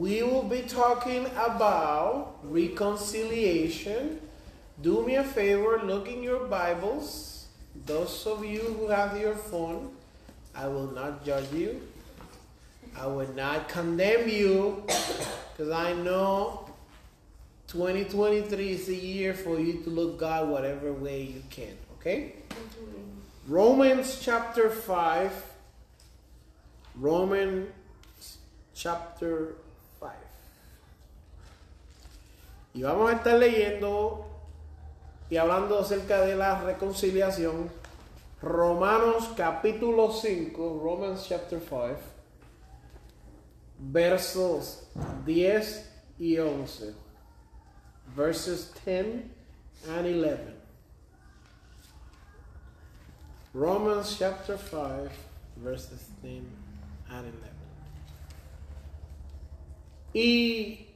we will be talking about reconciliation. Do me a favor, look in your Bibles. Those of you who have your phone, I will not judge you. I will not condemn you because I know 2023 is a year for you to look God whatever way you can. Okay? Romans chapter 5. Romans chapter Y vamos a estar leyendo y hablando acerca de la reconciliación. Romanos capítulo 5, Romans chapter 5, versos 10 y 11. Verses 10 and 11. Romans chapter 5, verses 10 and 11. Y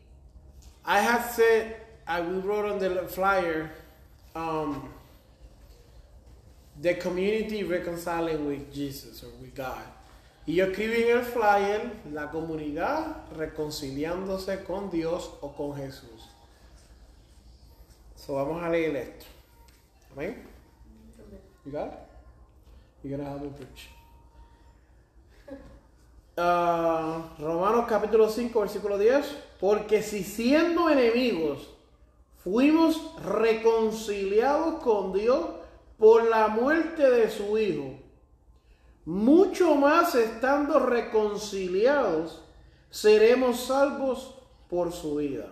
I had said, I we wrote on the flyer, um, the community reconciling with Jesus or with God. Y yo escribí en el flyer la comunidad reconciliándose con Dios o con Jesús. So vamos a leer esto. Amén. You got it? You're gonna help me preach. Uh, Romanos capítulo 5, versículo 10. Porque si siendo enemigos fuimos reconciliados con Dios por la muerte de su Hijo, mucho más estando reconciliados, seremos salvos por su vida.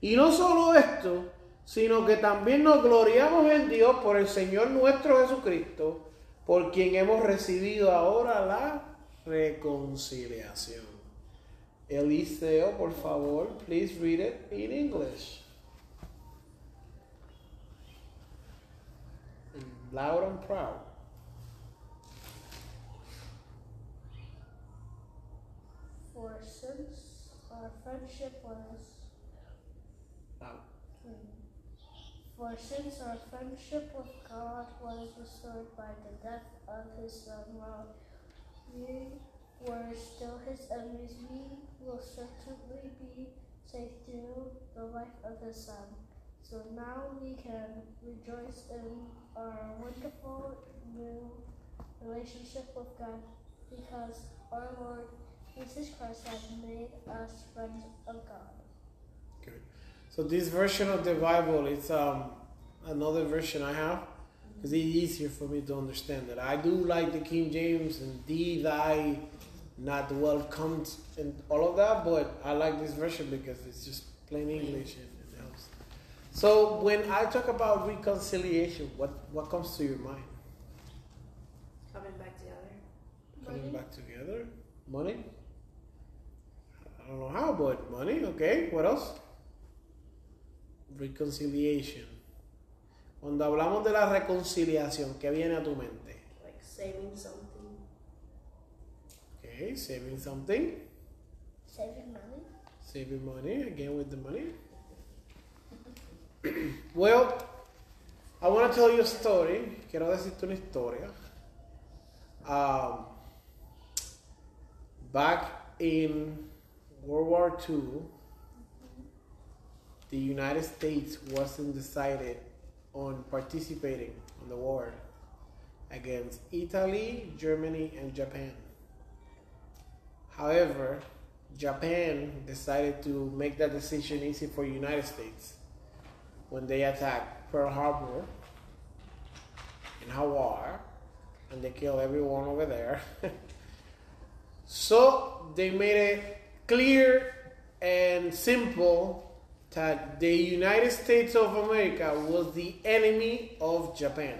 Y no solo esto, sino que también nos gloriamos en Dios por el Señor nuestro Jesucristo, por quien hemos recibido ahora la reconciliación. Eliseo, por favor, please read it in English. Loud and proud. For since our friendship was Loud. for since our friendship with God was restored by the death of his son while we were still his enemies, we will certainly be saved through the life of his son. So now we can rejoice in our wonderful new relationship with God because our Lord Jesus Christ has made us friends of God. Good. So this version of the Bible is um, another version I have because it's easier for me to understand it. I do like the King James and thee, thy, not welcomed and all of that, but I like this version because it's just plain English and it helps. So when I talk about reconciliation, what, what comes to your mind? Coming back together. Coming Money. back together? Money? I don't know how, but money, okay. What else? Reconciliation. Cuando hablamos de la reconciliación, ¿qué viene a tu mente? Like saving something. Okay, saving something, Saving money. saving money, again with the money. well, I want to tell you a story. Quiero decirte una historia. Um, back in World War II, the United States wasn't decided on participating in the war against Italy, Germany, and Japan. However, Japan decided to make that decision easy for the United States when they attacked Pearl Harbor in Hawaii and they killed everyone over there. so they made it clear and simple that the United States of America was the enemy of Japan.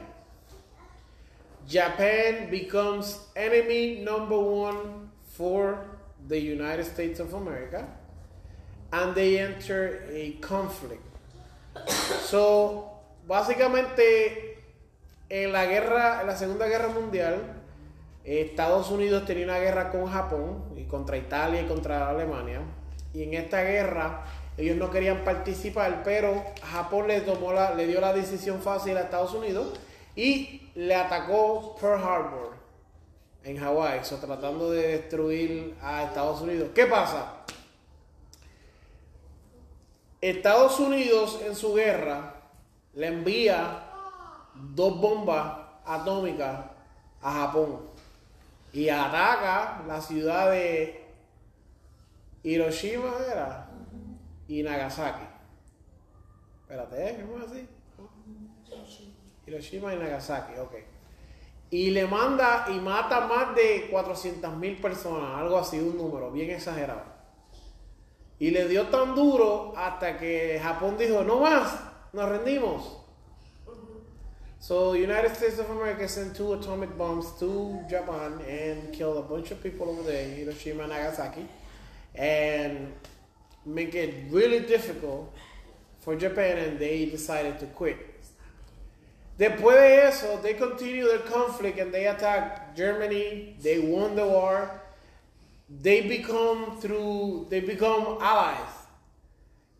Japan becomes enemy number one for the United States of America and they enter a conflict. So, básicamente, en la guerra, en la Segunda Guerra Mundial, Estados Unidos tenía una guerra con Japón y contra Italia y contra Alemania. Y en esta guerra ellos no querían participar, pero Japón le, tomó la, le dio la decisión fácil a Estados Unidos y le atacó Pearl Harbor en Hawái, so, tratando de destruir a Estados Unidos. ¿Qué pasa? Estados Unidos en su guerra le envía dos bombas atómicas a Japón y ataca la ciudad de Hiroshima era y Nagasaki. Espérate, ¿eh? ¿cómo es así? Hiroshima y Nagasaki, ok. Y le manda y mata más de 400 mil personas, algo así, un número bien exagerado. Y le dio tan duro hasta que Japón dijo, no más, nos rendimos. So the United States of America sent two atomic bombs to Japan and killed a bunch of people over there, Hiroshima and Nagasaki, and make it really difficult for Japan and they decided to quit. Después de eso, they continue their conflict and they attack Germany. They won the war. They become through they become allies,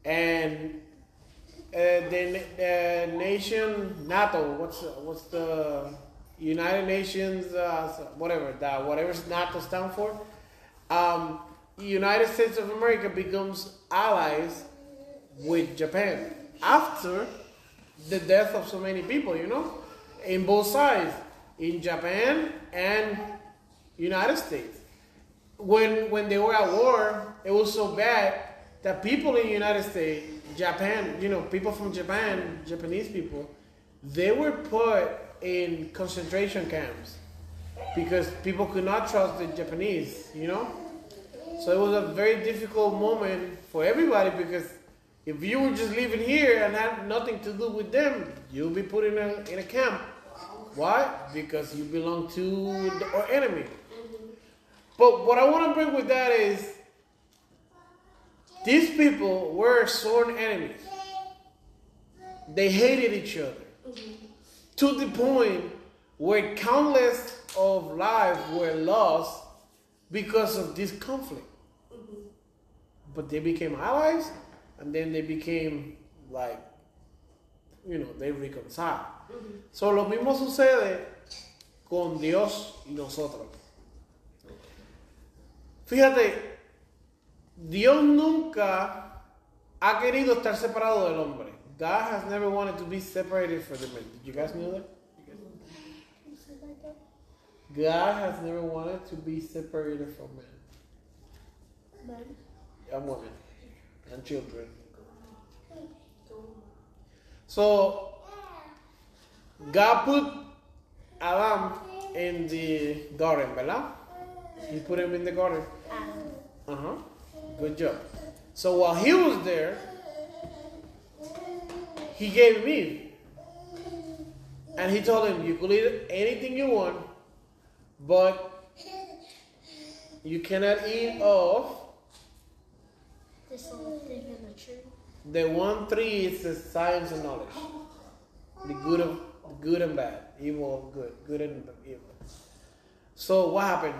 and uh, the, the nation NATO. What's what's the United Nations? Uh, whatever that whatever NATO stand for. Um, United States of America becomes allies with Japan after the death of so many people. You know, in both sides, in Japan and United States. When when they were at war, it was so bad that people in the United States, Japan, you know, people from Japan, Japanese people, they were put in concentration camps because people could not trust the Japanese, you know? So it was a very difficult moment for everybody because if you were just living here and had nothing to do with them, you'll be put in a, in a camp. Why? Because you belong to the or enemy. But what I want to bring with that is these people were sworn enemies. They hated each other to the point where countless of lives were lost because of this conflict. But they became allies and then they became like, you know, they reconciled. So lo mismo sucede con Dios y nosotros. Fíjate, Dios nunca ha querido estar separado del hombre. God has never wanted to be separated from the man. Did you guys know that? God has never wanted to be separated from man Men. and women and children. So God put Adam in the garden, ¿verdad? He put him in the garden. Uh huh. Good job. So while he was there, he gave him Eve. And he told him, You could eat anything you want, but you cannot eat of The one tree is the science and knowledge. The good of good and bad, evil, good, good and evil. So what happened?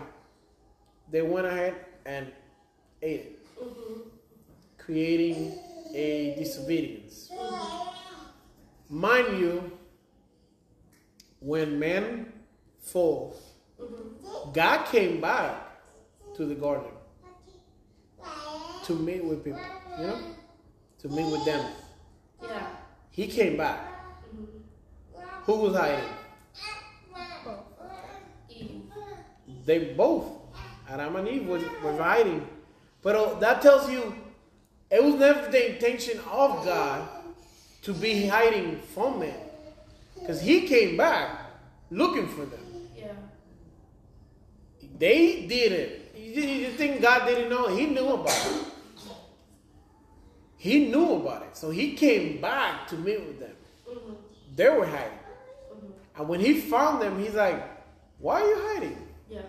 They went ahead and ate it, creating a disobedience. Mind you, when men fall, God came back to the garden to meet with people, you know, to meet with them. Yeah. He came back. Who was hiding? Eve. They both, Adam and Eve, was, were hiding. But that tells you it was never the intention of God to be hiding from them. Because He came back looking for them. Yeah. They did it. You, you think God didn't know? He knew about it. He knew about it. So He came back to meet with them. Mm-hmm. They were hiding. Mm-hmm. And when He found them, He's like, Why are you hiding? Yeah.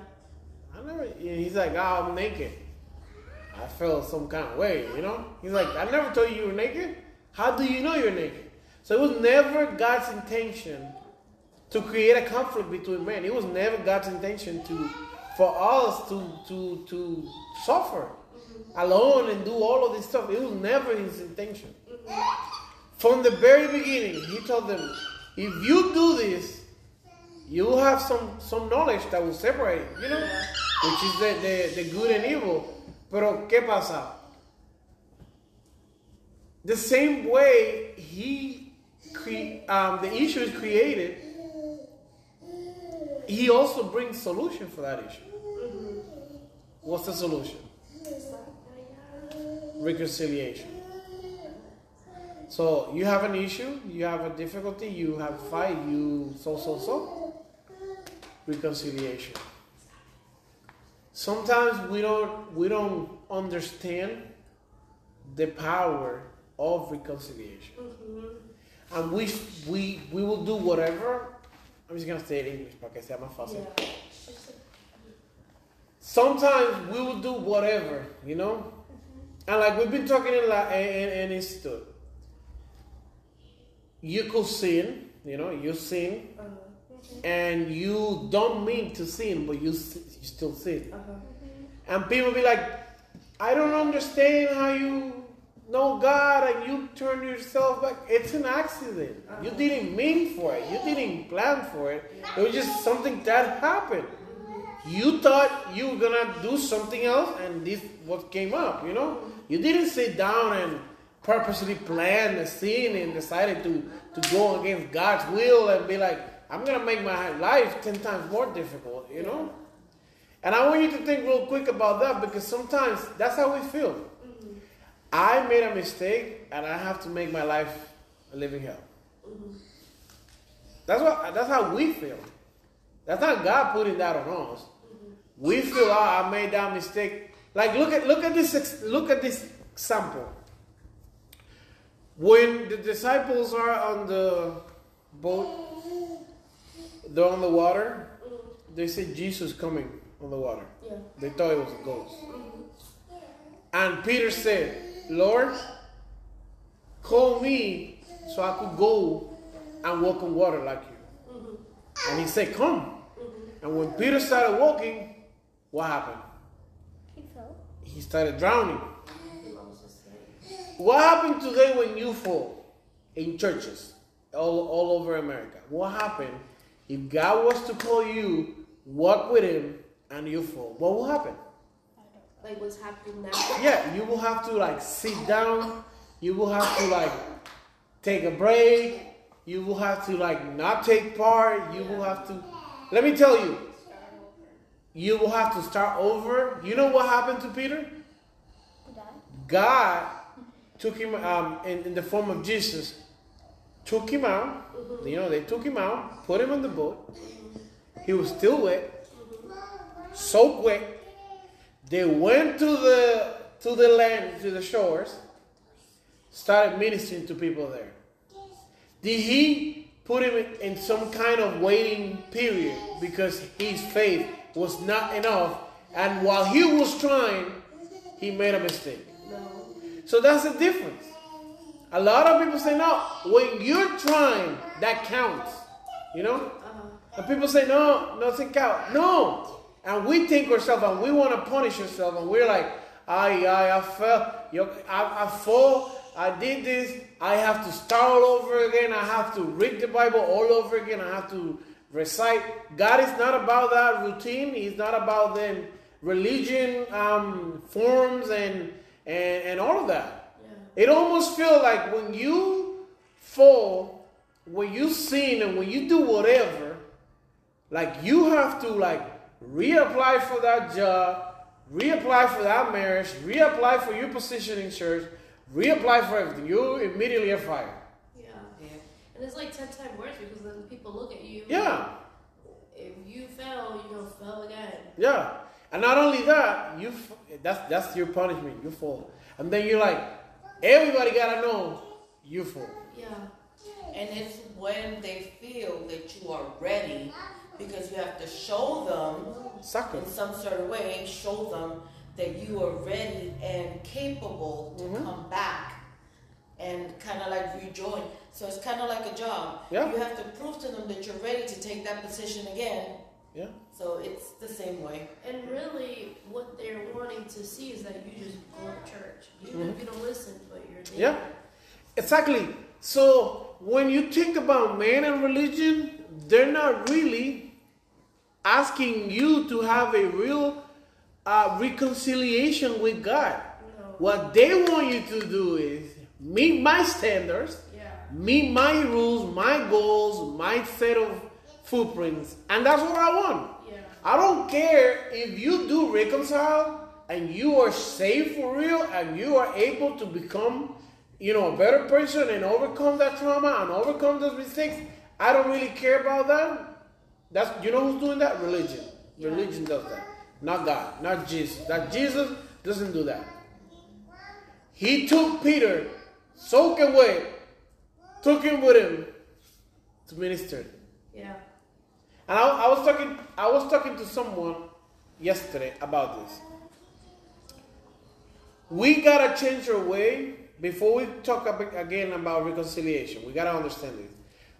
I never. He's like, oh, I'm naked. I felt some kind of way, you know? He's like, I never told you you were naked. How do you know you're naked? So it was never God's intention to create a conflict between men. It was never God's intention to for us to to to suffer alone and do all of this stuff. It was never his intention. From the very beginning, he told them, if you do this, you will have some some knowledge that will separate, you know, which is the, the, the good and evil. Pero ¿qué pasa? The same way he cre- um, the issue is created, he also brings solution for that issue. What's the solution? Reconciliation. So you have an issue, you have a difficulty, you have a fight, you so so so. Reconciliation. Sometimes we don't we don't understand the power of reconciliation, mm-hmm. and we we we will do whatever. I'm just gonna say it in English para que sea más fácil. Yeah. Sometimes we will do whatever, you know, and like we've been talking in la in, in institute. You could sin, you know, you sin, Uh-huh. and you don't mean to sin, but you, you still sin. Uh-huh. And people be like, I don't understand how you know God and you turn yourself back. It's an accident. You didn't mean for it. You didn't plan for it. It was just something that happened. You thought you were gonna do something else, and this what came up. You know, you didn't sit down and purposely plan the sin and decided to to go against God's will and be like, I'm gonna make my life ten times more difficult. You know. And I want you to think real quick about that because sometimes that's how we feel. Mm-hmm. I made a mistake and I have to make my life a living hell. Mm-hmm. That's what that's how we feel. That's not God putting that on us. Mm-hmm. We feel, oh, I made that mistake. Like look at look at this look at this example. When the disciples are on the boat, they're on the water. They say Jesus coming on the water. Yeah. They thought it was a ghost. And Peter said, Lord, call me so I could go and walk on water like you. Mm-hmm. And he said, Come. Mm-hmm. And when Peter started walking, what happened? He started drowning. He lost his leg. What happened today when you fall in churches all, all over America? What happened if God was to call you, walk with Him, and you fall? What will happen? Like what's happening now? Yeah, you will have to like sit down. You will have to like take a break. You will have to like not take part. You will have to. Let me tell you. You will have to start over. You know what happened to Peter? God took him um, in, in the form of Jesus, took him out. You know, they took him out, put him on the boat. He was still wet, soaked wet. They went to the to the land, to the shores, started ministering to people there. Did he put him in some kind of waiting period because his faith was not enough? And while he was trying, he made a mistake. So that's the difference. A lot of people say, no, when you're trying, that counts. You know? Uh-huh. And people say, no, nothing count. No. And we think ourselves and we want to punish ourselves and we're like, I, I, I fell, I, I fall, I did this, I have to start all over again, I have to read the Bible all over again, I have to recite. God is not about that routine, He's not about them religion um, forms and, and, and all of that. Yeah. It almost feels like when you fall, when you sin and when you do whatever, like you have to like reapply for that job, reapply for that marriage, reapply for your position in church, reapply for everything. You immediately are fired. Yeah. And it's like ten times worse because then people look at you. Yeah, If you fail, you're gonna fail again. yeah. And not only that, you f- that's that's your punishment. You fall, and then you're like, everybody gotta know you fall. Yeah. And it's when they feel that you are ready because you have to show them Sucker. in some sort of way, show them that you are ready and capable to Mhm. come back and kind of like rejoin. So it's kind of like a job. Yeah. You have to prove to them that you're ready to take that position again. Yeah. So it's the same way. And really, what they're wanting to see is that you just go to church. Even if you don't listen, but you're there. Yeah. Exactly. So when you think about man and religion, they're not really asking you to have a real uh, reconciliation with God. No. What they want you to do is meet my standards, Yeah. meet my rules, my goals, my set of footprints, and that's what I want. Yeah. I don't care if you do reconcile and you are saved for real and you are able to become, you know, a better person and overcome that trauma and overcome those mistakes. I don't really care about that. That's you know who's doing that? Religion. Yeah. Religion does that. Not God, not Jesus. That Jesus doesn't do that. He took Peter, soaked away, took him with him to minister. Yeah. And I, I was talking, I was talking to someone yesterday about this. We gotta change our way before we talk again about reconciliation. We gotta understand this.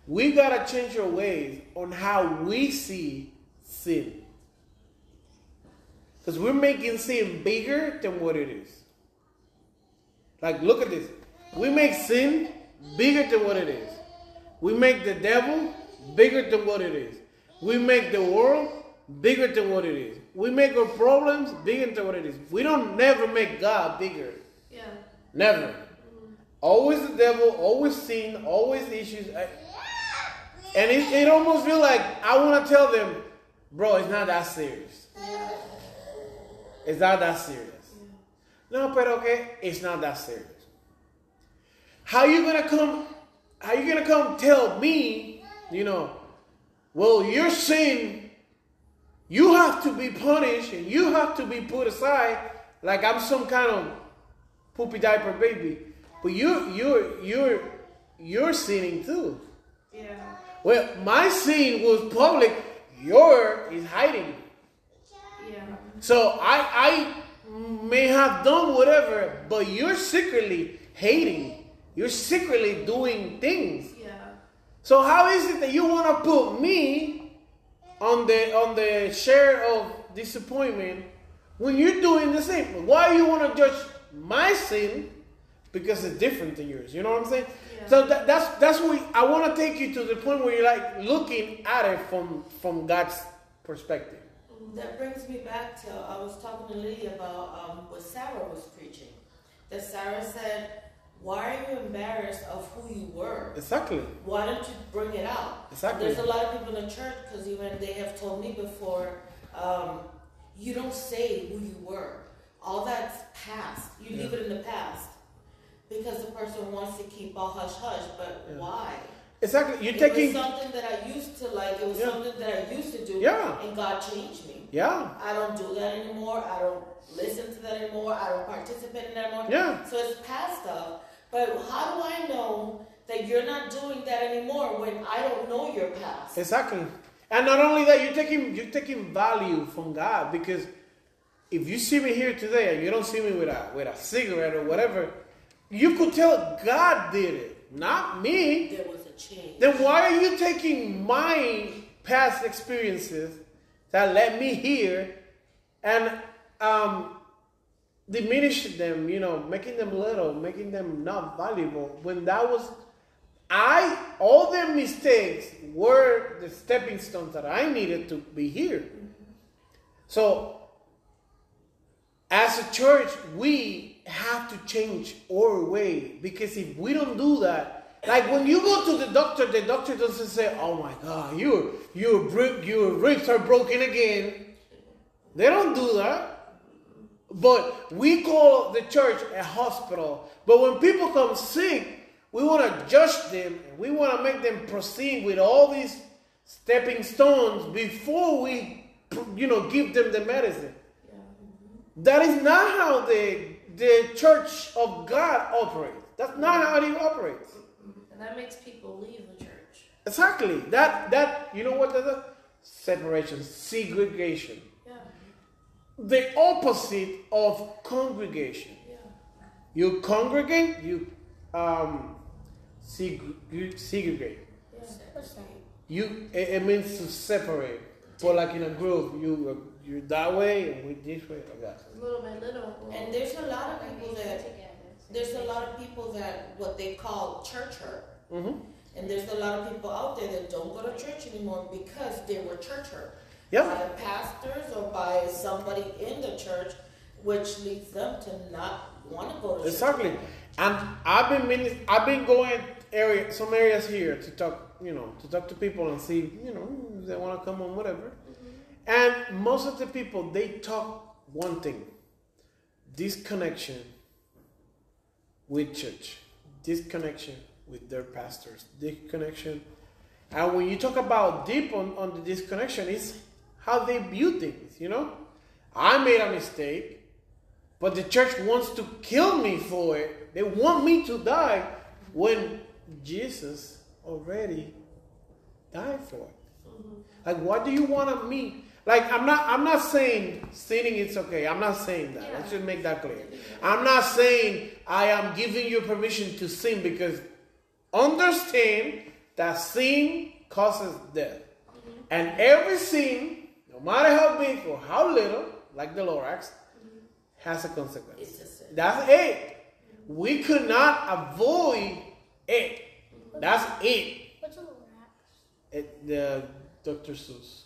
We gotta change our ways on how we see sin, because we're making sin bigger than what it is. Like, look at this. We make sin bigger than what it is. We make the devil bigger than what it is. We make the world bigger than what it is. We make our problems bigger than what it is. We don't never make God bigger. Yeah. Never. Always the devil, always sin, always issues. I- And it, it almost feel like I want to tell them, bro, it's not that serious. It's not that serious. No, but okay, it's not that serious. How you gonna come? How you gonna come tell me? You know, well, your sin, you have to be punished and you have to be put aside, like I'm some kind of poopy diaper baby. But you, you're, you're, you're sinning too. Yeah. Well, my sin was public. Your is hiding. Yeah. So I I may have done whatever, but you're secretly hating. You're secretly doing things. Yeah. So how is it that you want to put me on the on the share of disappointment when you're doing the same? Why you want to judge my sin because it's different than yours? You know what I'm saying? Yeah. So that, that's that's what I want to take you to the point where you're like looking at it from from God's perspective. That brings me back to I was talking to Lydia about um, what Sarah was preaching. That Sarah said, "Why are you embarrassed of who you were? Exactly. Why don't you bring it out?" Exactly. There's a lot of people in the church because even they have told me before, um, you don't say who you were. All that's past. You leave it in the past because the person wants to keep all hush hush. But Yeah. why? Exactly. You're it taking. was something that I used to like. It was Yeah. something that I used to do. Yeah. And God changed me. Yeah. I don't do that anymore. I don't listen to that anymore. I don't participate in that anymore. Yeah. So it's past stuff. But how do I know that you're not doing that anymore when I don't know your past? Exactly. And not only that, you're taking you're taking value from God because if you see me here today and you don't see me with a with a cigarette or whatever, you could tell God did it, not me. There was a change. Then why are you taking my past experiences that led me here and um, diminish them, you know, making them little, making them not valuable when that was I all their mistakes were the stepping stones that I needed to be here. So as a church, we have to change our way because if we don't do that, like when you go to the doctor, the doctor doesn't say, "Oh my God, your your your ribs are broken again." They don't do that. But we call the church a hospital. But when people come sick, we want to judge them and we want to make them proceed with all these stepping stones before we, you know, give them the medicine. That is not how the the church of God operates. That's not how it operates. And that makes people leave the church. Exactly. That that you know what that is? Separation, segregation. Yeah. the opposite of congregation. Yeah. You congregate, you um, seg- segregate. Yeah. You it, it means to separate. But like in a group, you uh, you that way and we this way. Like that. Little by little. And there's a lot of people that there's a lot of people that what they call church hurt. Mm-hmm. And there's a lot of people out there that don't go to church anymore because they were church hurt. Yeah. By pastors or by somebody in the church, which leads them to not want to go to church. Exactly. And I've been meaning, I've been going area some areas here to talk, you know, to talk to people and see, you know, if they want to come on whatever. Mm-hmm. And most of the people they talk one thing: disconnection with church, disconnection with their pastors, disconnection. And when you talk about deep on, on the disconnection, it's how they view things, you know? I made a mistake, but the church wants to kill me for it. They want me to die when Jesus already died for it. Like, what do you want of me? Like, I'm not. I'm not saying sinning is okay. I'm not saying that. Let's just make that clear. I'm not saying I am giving you permission to sin because understand that sin causes death, and every sin, no matter how big or how little, like the Lorax, has a consequence. It's just a- That's it. We could not avoid it. That's it. What's a little it the Dr. Seuss.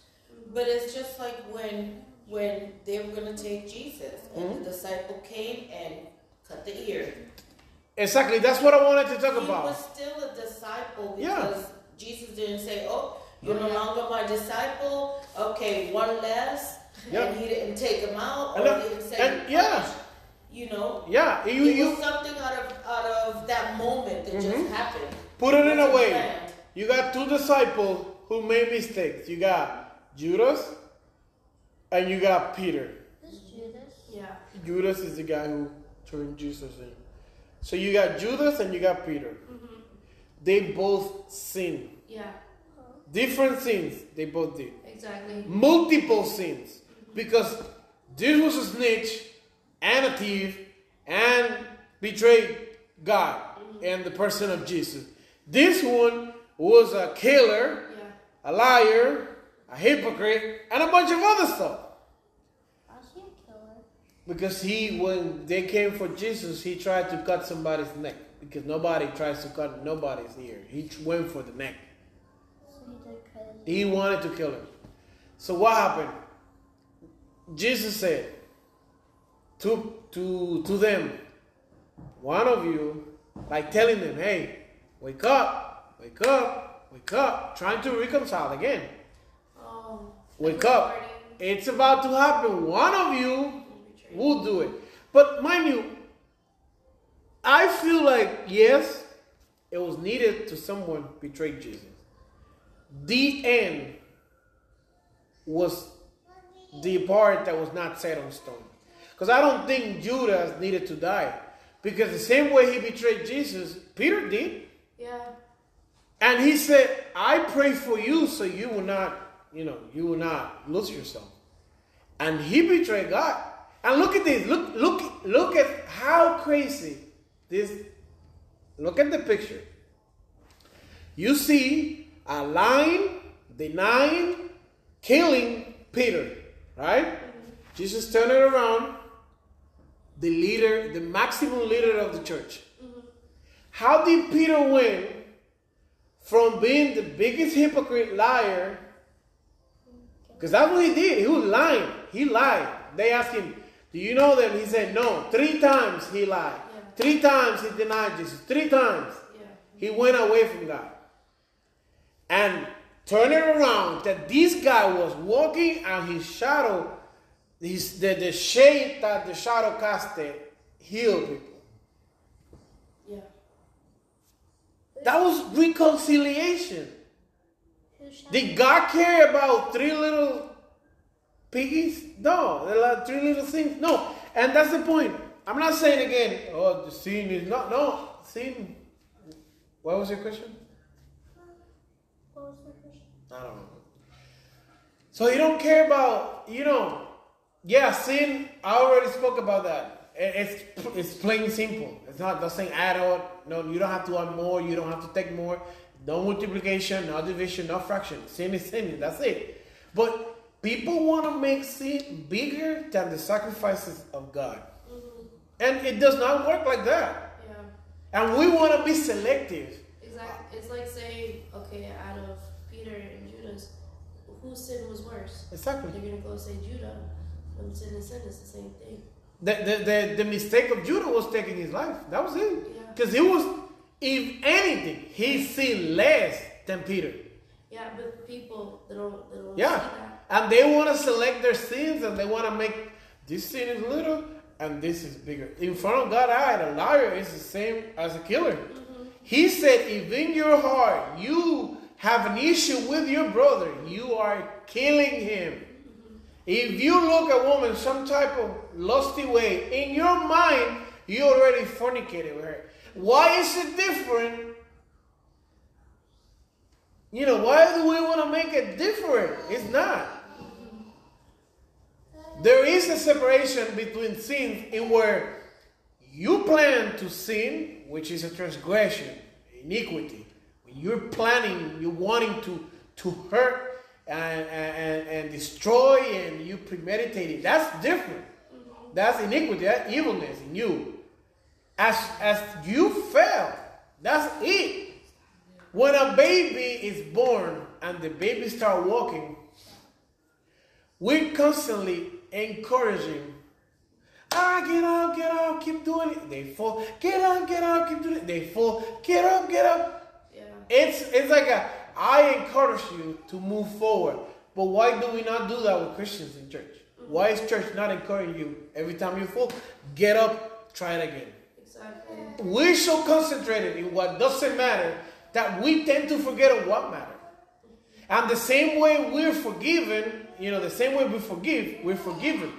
But it's just like when when they were gonna take Jesus and Mhm. the disciple came and cut the ear. Exactly. That's what I wanted to talk He about. He was still a disciple Yeah. because Jesus didn't say, "Oh, you're no longer my disciple." Okay, one less, Yeah. and he didn't take him out, And or that- he didn't say, and- yeah. you know, Yeah, you it you was something out of out of that moment that Mhm. just happened. put it in a way. planned. You got two disciples who made mistakes. You got Judas and you got Peter. This Judas. Yeah. Judas is the guy who turned Jesus in. So you got Judas and you got Peter. They both sinned. Yeah. Different sins they both did. Exactly. multiple sins because this was a snitch and a thief and betrayed God and the person of Jesus. This one was a killer, Yeah. a liar, a hypocrite, and a bunch of other stuff. How's he a killer? Because he, when they came for Jesus, he tried to cut somebody's neck because nobody tries to cut nobody's ear. He tr- went for the neck. So he did cut his He wanted to kill him. So what happened? Jesus said to to to them, one of you, like telling them, hey, wake up, wake up, wake up, trying to reconcile again. Oh. Wake up. It's about to happen. One of you will do it. But mind you, I feel like yes, it was needed to someone betray Jesus. The end was the part that was not set on stone. Because I don't think Judas needed to die. Because the same way he betrayed Jesus, Peter did. Yeah. And he said, I pray for you so you will not, you know, you will not lose yourself. And he betrayed God. And look at this. Look, look, look at how crazy this. Look at the picture. You see a lion denying, killing Peter, right? Jesus turned it around. The leader, the maximum leader of the church. How did Peter win from being the biggest hypocrite liar? Because that's what he did. He was lying. He lied. They asked him, Do you know them? He said, No. Three times he lied. Yeah. Three times he denied Jesus. Three times Yeah. he went away from God. And turn it around that this guy was walking and his shadow, his, the, the shade that the shadow casted healed people. Yeah. That was reconciliation. Did God care about three little piggies? No, they're three little things. No, and that's the point. I'm not saying again. Oh, the sin is not. No, sin. What was your question? What was the question? I don't know. So you don't care about you know Yeah, sin. I already spoke about that. It's it's plain simple. It's not doesn't add on. No, you don't have to add more. You don't have to take more. No multiplication, no division, no fraction. Sin is sin. That's it. But people want to make sin bigger than the sacrifices of God, mm-hmm. and it does not work like that. Yeah. And we want to be selective. Exactly. It's like saying, okay, out of Peter and Judas, whose sin was worse? Exactly. They're gonna go say Judah. When sin and sin is the same thing. The, the, the, the mistake of Judah was taking his life. That was it. Yeah. Because he was, if anything, he sinned less than Peter. Yeah, but people they don't they don't Yeah. see that. And they want to select their sins and they want to make this sin is little and this is bigger. In front of God, I, a liar is the same as a killer. Mm-hmm. He said, if in your heart you have an issue with your brother, you are killing him. If you look at a woman some type of lusty way, in your mind, you already fornicated with her. Why is it different? You know, why do we want to make it different? It's not. There is a separation between sins in where you plan to sin, which is a transgression, iniquity. You're planning, you're wanting to, to hurt and, and, and destroy and you premeditate it. That's different. That's iniquity, that's evilness in you. As, as you fail, that's it. When a baby is born and the baby start walking, we're constantly encouraging. Ah, get up, get up, keep doing it. They fall. Get up, get up, keep doing it. They fall. Get up, get up. It's it's like a I encourage you to move forward. But why do we not do that with Christians in church? Mm-hmm. Why is church not encouraging you every time you fall? Get up, try it again. Exactly. We're so concentrated in what doesn't matter that we tend to forget of what matters. And the same way we're forgiven, you know, the same way we forgive, we're forgiven.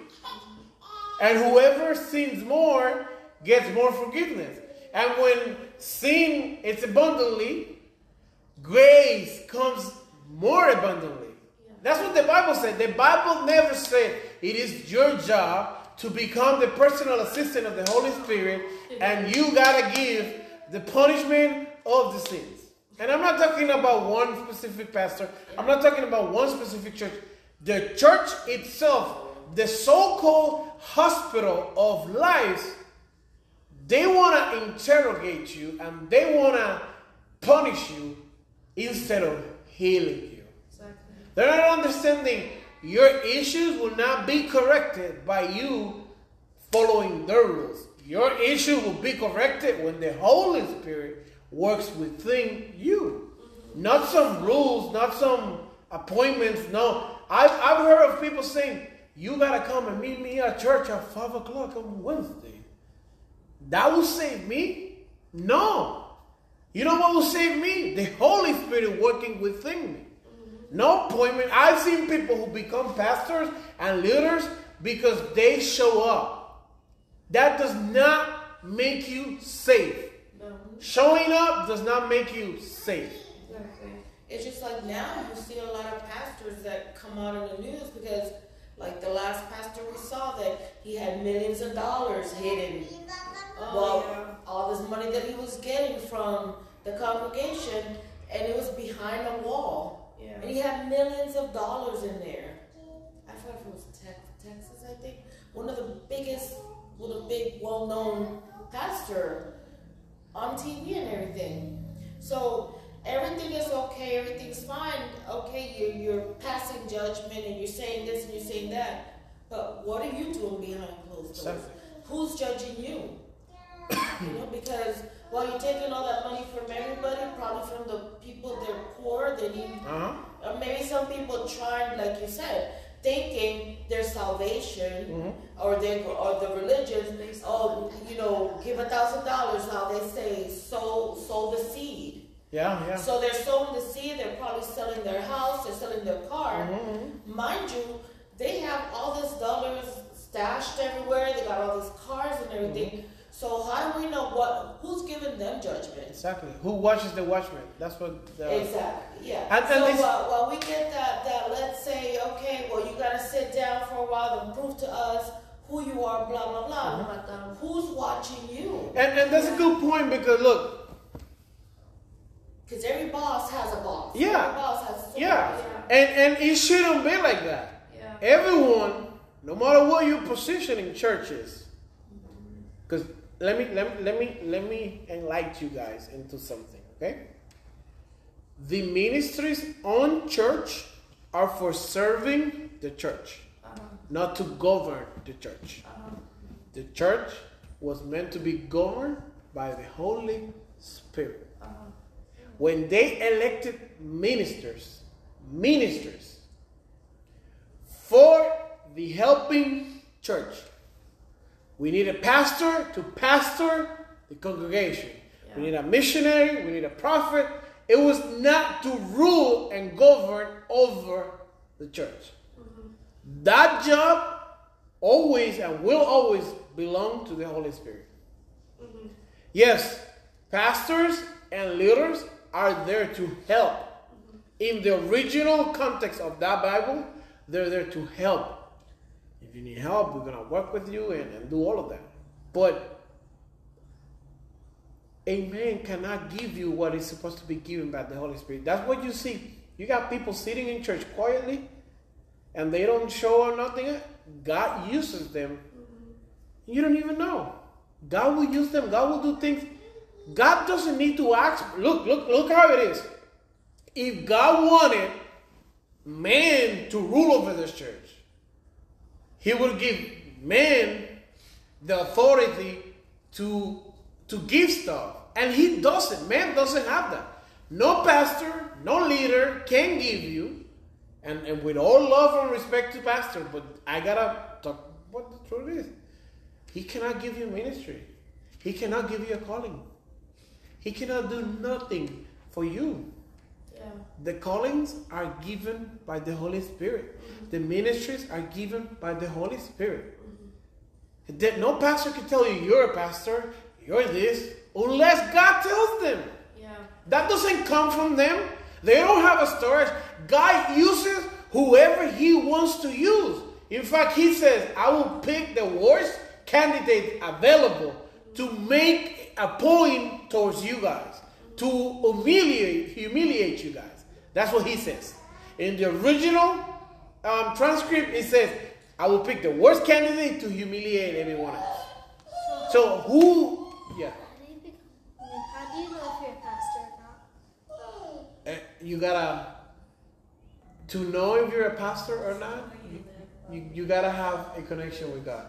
And whoever sins more gets more forgiveness. And when sin is abundantly, grace comes more abundantly. That's what the Bible said. The Bible never said it is your job to become the personal assistant of the Holy Spirit and you gotta give the punishment of the sins. And I'm not talking about one specific pastor, I'm not talking about one specific church. The church itself, the so called hospital of lives, they want to interrogate you and they want to punish you instead of healing you. Exactly. They're not understanding your issues will not be corrected by you following their rules. Your issue will be corrected when the Holy Spirit works within you. Not some rules, not some appointments. No. I've, I've heard of people saying, you got to come and meet me at church at 5 o'clock on Wednesday. That will save me? No. You know what will save me? The Holy Spirit working within me. No appointment. I've seen people who become pastors and leaders because they show up. That does not make you safe. No. Showing up does not make you safe. Exactly. It's just like now you see a lot of pastors that come out in the news because, like the last pastor we saw, that he had millions of dollars hidden. Oh, well, yeah. all this money that he was getting from the congregation, and it was behind a wall. Yeah. And he had millions of dollars in there. I forgot if it was Tex- Texas, I think. One of the biggest, one of the big, well-known pastor on TV and everything. So everything is okay, everything's fine. Okay, you're, you're passing judgment and you're saying this and you're saying that. But what are you doing behind closed doors? Who's judging you? you know, because while you're taking all that money from everybody, probably from the people they're poor, they need Uh-huh. or maybe some people trying, like you said, thinking their salvation Mm-hmm. or their or the religion. Oh, you know, give a thousand dollars. How they say, sow sow the seed. Yeah, yeah. So they're sowing the seed. They're probably selling their house. They're selling their car. Mhm. Mind you, they have all these dollars stashed everywhere. They got all these cars and everything. So how do we know what who's giving them judgment? Exactly. Who watches the watchman? That's what. The, Exactly. Yeah. And- and so this- uh, while we get that, that let's say, okay, well you gotta sit down for a while and prove to us who you are, blah blah blah. But um, Who's watching you? And, and that's a good point because look, Because every boss has a boss. Yeah. Every boss has a yeah, supervisor. and and it shouldn't be like that. yeah. Everyone, no matter what your position in church is, because let me let me let me let me enlighten you guys into something, okay? The ministries on church are for serving the church, Uh-huh. not to govern the church. Uh-huh. The church was meant to be governed by the Holy Spirit. Uh-huh. When they elected ministers, ministers for the helping church, we need a pastor to pastor the congregation. We need a missionary, we need a prophet. It was not to rule and govern over the church. Mm-hmm. That job always and will always belong to the Holy Spirit. Mm-hmm. Yes, pastors and leaders are there to help. Mm-hmm. In the original context of that Bible, they're there to help. If you need help, we're to work with you and, and do all of that. But a man cannot give you what is supposed to be given by the Holy Spirit. That's what you see. You got people sitting in church quietly and they don't show or nothing. God uses them. You don't even know. God will use them. God will do things. God doesn't need to ask. Look, look, look how it is. If God wanted man to rule over this church, He will give man the authority to to give stuff, and He doesn't. Man doesn't have that. No pastor, no leader can give you, and, and with all love and respect to pastor, but I gotta talk what the truth is. He cannot give you ministry. He cannot give you a calling. He cannot do nothing for you. Yeah. The callings are given by the Holy Spirit. The ministries are given by the Holy Spirit. That no pastor can tell you you're a pastor, you're this, unless God tells them. Yeah. That doesn't come from them. They don't have a storage. God uses whoever He wants to use. In fact, He says, I will pick the worst candidate available to make a point towards you guys, to humiliate, humiliate you guys. That's what He says. In the original um, transcript, it says, I will pick the worst candidate to humiliate everyone else. So, who, yeah. How how do you know if you're a pastor or not? You gotta to know if you're a pastor or not you, you gotta have a connection with god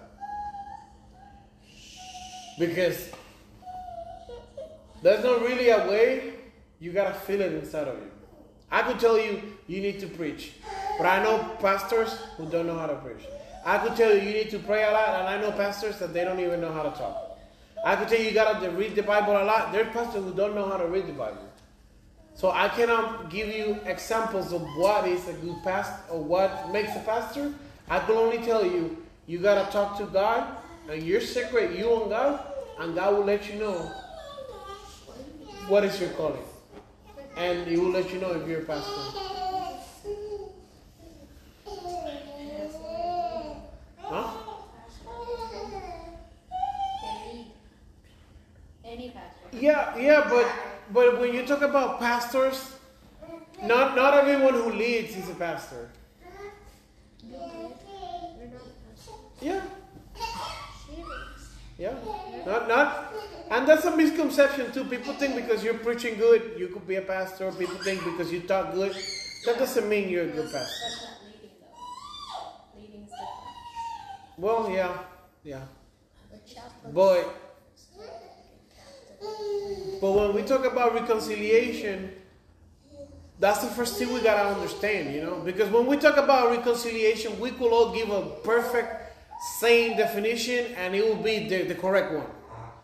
because there's not really a way you gotta feel it inside of you. I could tell you you need to preach. But i know pastors who don't know how to preach. I could tell you you need to pray a lot and i know pastors that they don't even know how to talk. I could tell you you gotta read the bible a lot. There are pastors who don't know how to read the bible. So I cannot give you examples of what is a good pastor or what makes a pastor. I can only tell you you gotta talk to God and your secret, you and God, and God will let you know what is your calling. And He will let you know if you're a pastor. Huh? Can. Any pastor. Yeah, yeah, but but when you talk about pastors, not not everyone who leads is a pastor. Yeah. Yeah, not not, and that's a misconception too. People think because you're preaching good, you could be a pastor. People think because you talk good, that doesn't mean you're a good pastor. That's not leading though. Leading's different. Well, yeah, yeah, but but when we talk about reconciliation, that's the first thing we gotta understand, you know, because when we talk about reconciliation, we could all give a perfect, sane definition, and it will be the, the correct one,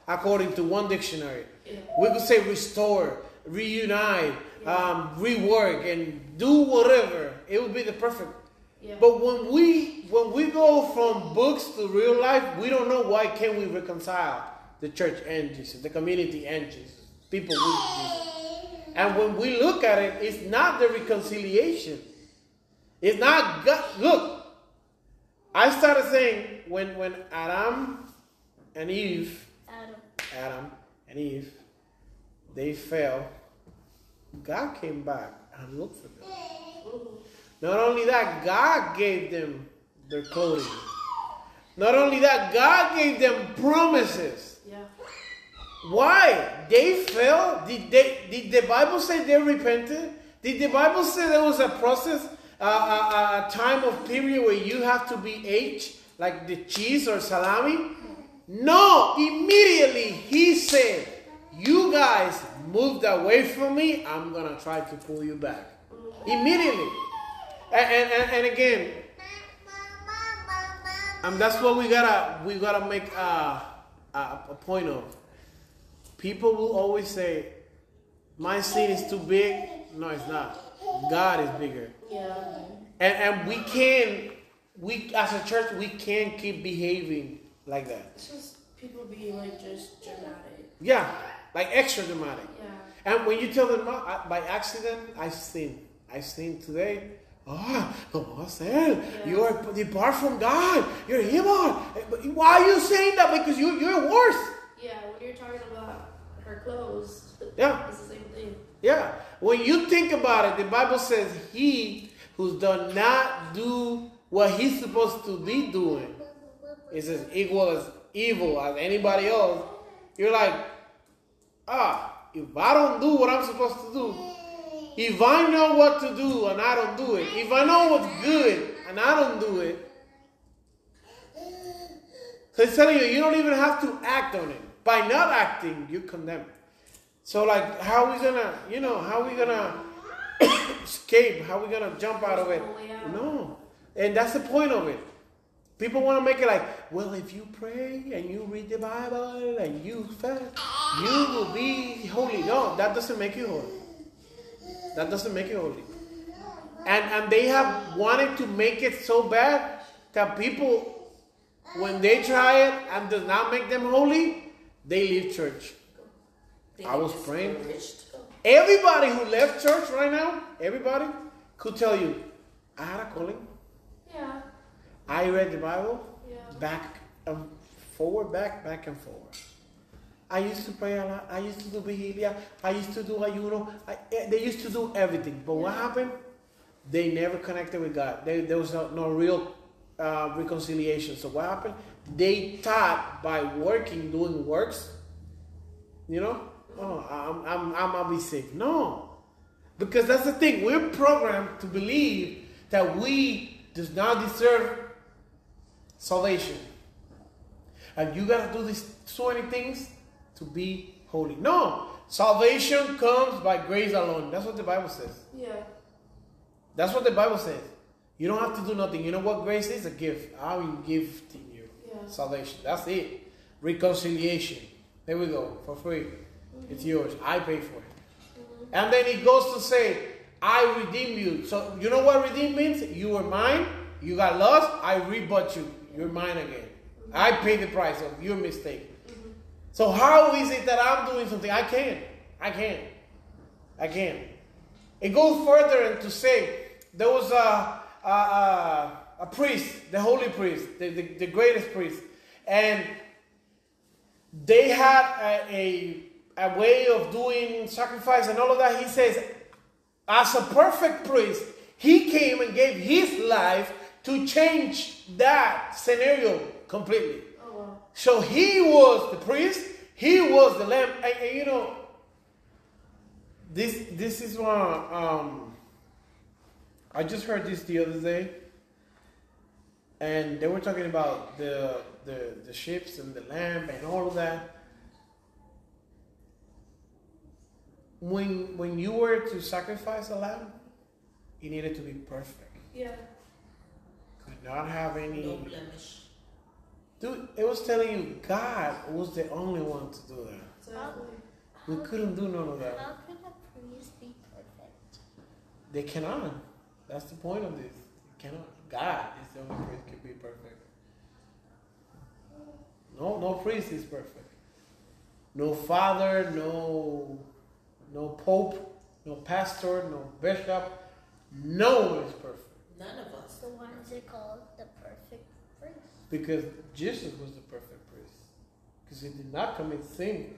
according to one dictionary. We could say restore, reunite, um, rework, and do whatever. It would be the perfect. Yeah. But when we when we go from books to real life, we don't know why can we reconcile the church and Jesus, the community and Jesus, people with Jesus. And when we look at it, it's not the reconciliation. It's not God. Look, I started saying when when Adam and Eve, Adam. And Eve, they fell. God came back and looked for them. Not only that, God gave them their clothing. Not only that, God gave them promises. Yeah. Why? They fell? Did they did the Bible say they repented? Did the Bible say there was a process, a, a, a time of period where you have to be aged, like the cheese or salami? No, immediately he said, You guys moved away from me, I'm gonna try to pull you back. Immediately. And, and, and, again, and that's what we gotta we gotta make a, a, a point of. People will always say, "My sin is too big." No, it's not. God is bigger, Yeah. and and we can we as a church we can't keep behaving like that. It's just people being like just dramatic. Yeah, like extra dramatic. Yeah. And when you tell them I- by accident, I sinned. I sinned today. Ah, ¿cómo va a ser? You are depart from God. You're evil. But Why are you saying that? Because you you're worse. Yeah, when you're talking about her clothes, Yeah. it's the same thing. Yeah. When you think about it, the Bible says he who does not do what he's supposed to be doing is as equal as evil as anybody else. You're like, ah, if I don't do what I'm supposed to do, if I know what to do and I don't do it, if I know what's good and I don't do it, so it's telling you, you don't even have to act on it. By not acting, you condemn. So like, how are we gonna, you know, how are we gonna escape? How are we gonna jump out of it? No, and that's the point of it. People want to make it like, well, if you pray and you read the Bible and you fast, you will be holy. No, that doesn't make you holy. That doesn't make you holy. And and they have wanted to make it so bad that people, when they try it and does not make them holy, they leave church. They I was praying. Everybody who left church right now, everybody could tell you, I had a calling. Yeah. I read the Bible Yeah. back and forward, back, back and forward. I used to pray a lot. I used to do vigilia. I used to do ayuno. I, eh, they used to do everything. But what happened? They never connected with God. They, there was no, no real uh, reconciliation. So what happened? They thought by working, doing works, you know, oh, I'm, I'm, I'm gonna be saved. No, because that's the thing. We're programmed to believe that we does not deserve salvation. And you gotta do these so many things to be holy. No, salvation comes by grace alone. That's what the Bible says. Yeah. That's what the Bible says. You don't have to do nothing. You know what grace is? A gift. I will give to you Yeah. salvation. That's it. Reconciliation. There we go for free. Mm-hmm. It's yours. I pay for it. Mm-hmm. And then he goes to say, I redeem you. So you know what redeem means? You were mine. You got lost. I rebought you. You're mine again. I pay the price of your mistake. So how is it that I'm doing something? I can't. I can't. I can't. It goes further and to say there was a a, a, a priest, the holy priest, the, the, the greatest priest, and they had a, a, a way of doing sacrifice and all of that. He says, as a perfect priest, he came and gave his life to change that scenario completely. Oh wow. So he was the priest, he was the lamb, and, and you know, this this is one. Um, I just heard this the other day, and they were talking about the the the ships and the lamb and all of that. When when you were to sacrifice a lamb, it needed to be perfect. Yeah. Could not have any. No blemish. Dude, it was telling you God was the only one to do that. Exactly. We couldn't do none of that. How can a priest be perfect? They cannot. That's the point of this. You cannot. God is the only priest can be perfect. No, no priest is perfect. no father, no no pope, no pastor, no bishop. No one is perfect None of us. Why is it called the perfect priest? because Jesus was the perfect priest. Because he did not commit sin.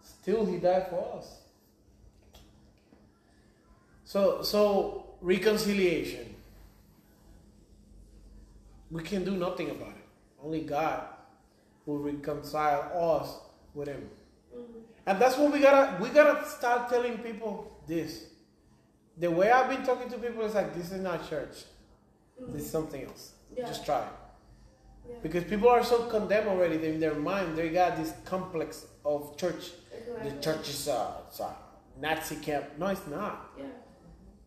Still, he died for us. So, so reconciliation. We can do nothing about it. Only God will reconcile us with Him. Mm-hmm. And that's what we gotta we gotta start telling people this. The way I've been talking to people is like this is not church. Mm. This is something else. Yeah. Just try. Yeah. Because people are so condemned already in their mind. They got this complex of church. The church is a, it's a Nazi camp. No, it's not. Yeah.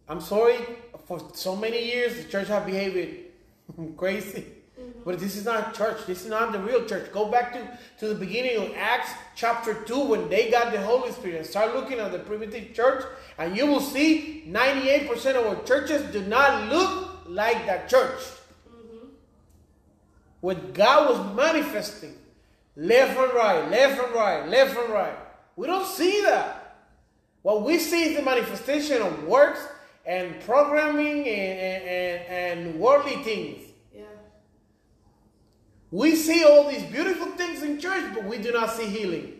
I'm sorry. For so many years, the church have behaved crazy. Mm-hmm. But this is not church. This is not the real church. Go back to, to the beginning of Acts chapter 2 when they got the Holy Spirit. and Start looking at the primitive church, and you will see 98% of our churches do not look like that church. What God was manifesting left and right, left and right, left and right. We don't see that. What we see is the manifestation of works and programming and, and, and, and worldly things. Yeah. We see all these beautiful things in church, but we do not see healing.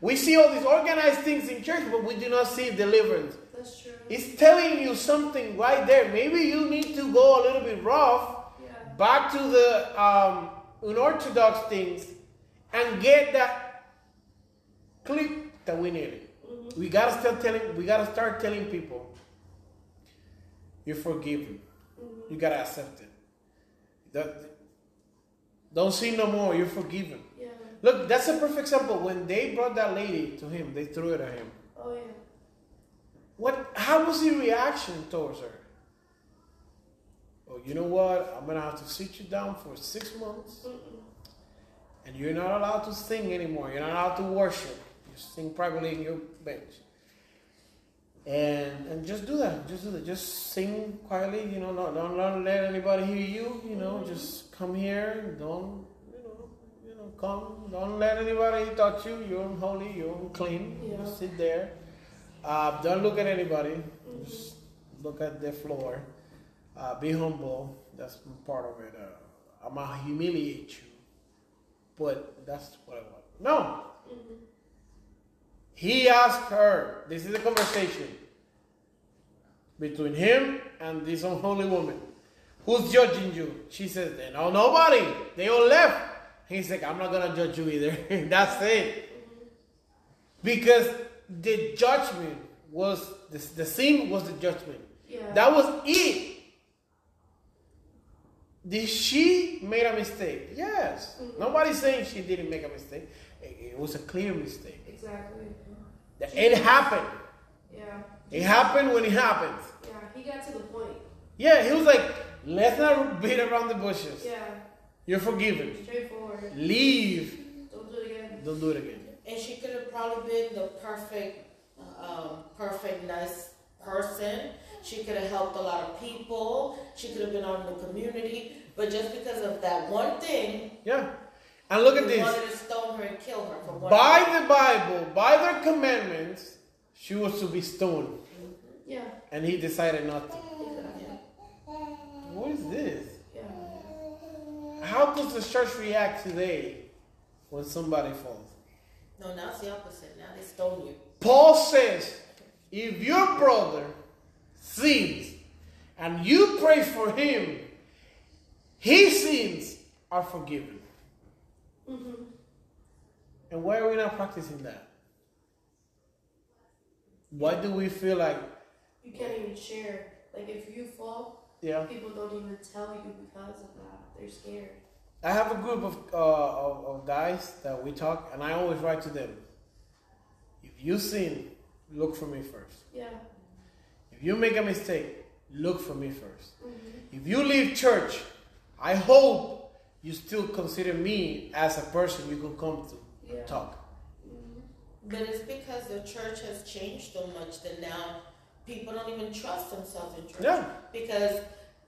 We see all these organized things in church, but we do not see deliverance. That's true. It's telling you something right there. Maybe you need to go a little bit rough Yeah. back to the um, unorthodox things and get that click that we needed. We gotta start telling. We gotta start telling people you're forgiven. You gotta accept it. That, don't sin no more. You're forgiven. Yeah. Look, that's a perfect example. When they brought that lady to him, they threw it at him. Oh yeah. What? How was his reaction towards her? Oh, you know what? I'm gonna have to sit you down for six months, and you're not allowed to sing anymore. You're not allowed to worship. You sing privately in your bench. And and just do that. Just do that. Just sing quietly. You know, not don't, don't let anybody hear you. You know, mm-hmm. just come here. Don't you know? You know, come. Don't let anybody touch you. You're unholy. You're unclean. Yeah. Just sit there. Uh, don't look at anybody. Just look at the floor. Uh, be humble. That's part of it. Uh, I'm gonna humiliate you, but that's what I want. No. He asked her. This is a conversation between him and this unholy woman. Who's judging you? She says, "No, nobody. They all left." He's like, "I'm not gonna judge you either." that's it. Because the judgment was the, the sin was the judgment. Yeah. That was it. Did she made a mistake? Yes. Mm-hmm. Nobody's saying she didn't make a mistake. It, it was a clear mistake. Exactly. It happened. Yeah. It happened when it happened. Yeah. He got to the point. Yeah, he was like, let's not beat around the bushes. Yeah. You're forgiven. Straightforward. Leave. Don't do it again. Don't do it again. And she could have probably been the perfect, um, perfect, nice person. She could have helped a lot of people. She could have been on the community. But just because of that one thing, Yeah. And look at this. wanted to stone her and kill her for one By the Bible, by their commandments, she was to be stoned. Yeah. And he decided not to. Exactly. What is this? Yeah. How does the church react today when somebody falls? No, now it's the opposite. Now they stone you. Paul says, if your brother sins and you pray for him, his sins are forgiven. Mm-hmm. And why are we not practicing that? Why do we feel like, You can't even share. Like if you fall, yeah? people don't even tell you because of that. They're scared. I have a group of, uh, of, of guys that we talk, and I always write to them. If you sin, look for me first. Yeah. If you make a mistake, look for me 1st If you leave church, I hope you still consider me as a person you could come to Yeah. talk. But it's because the church has changed so much that now people don't even trust themselves in church. Yeah. Because